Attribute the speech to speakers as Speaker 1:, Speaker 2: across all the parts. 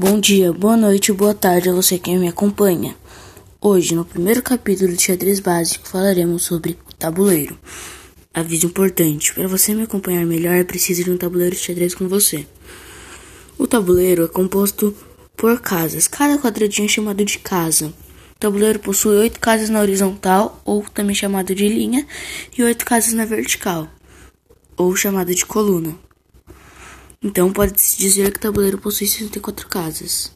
Speaker 1: Bom dia, boa noite, boa tarde a você que me acompanha. Hoje, no primeiro capítulo de xadrez básico, falaremos sobre tabuleiro. Aviso importante: para você me acompanhar melhor, é preciso de um tabuleiro de xadrez com você. O tabuleiro é composto por casas, cada quadradinho é chamado de casa. O tabuleiro possui oito casas na horizontal, ou também chamado de linha, e oito casas na vertical, ou chamado de coluna. Então pode-se dizer que o tabuleiro possui 64 casas.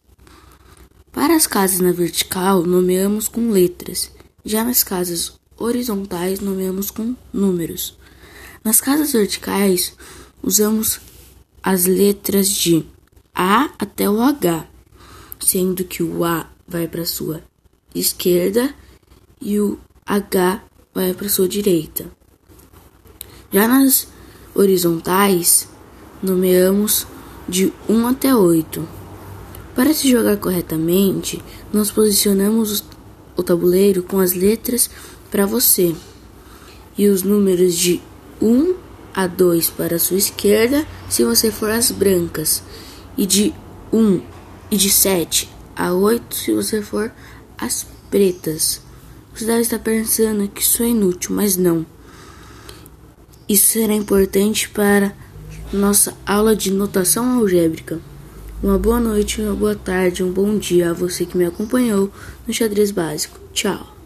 Speaker 1: Para as casas na vertical, nomeamos com letras. Já nas casas horizontais, nomeamos com números. Nas casas verticais, usamos as letras de A até o H, sendo que o A vai para sua esquerda e o H vai para sua direita. Já nas horizontais, nomeamos de 1 até 8. Para se jogar corretamente, nós posicionamos o tabuleiro com as letras para você e os números de 1 a 2 para a sua esquerda, se você for as brancas, e de 1 e de 7 a 8 se você for as pretas. Você deve estar pensando que isso é inútil, mas não. Isso será importante para nossa aula de notação algébrica. Uma boa noite, uma boa tarde, um bom dia a você que me acompanhou no xadrez básico. Tchau.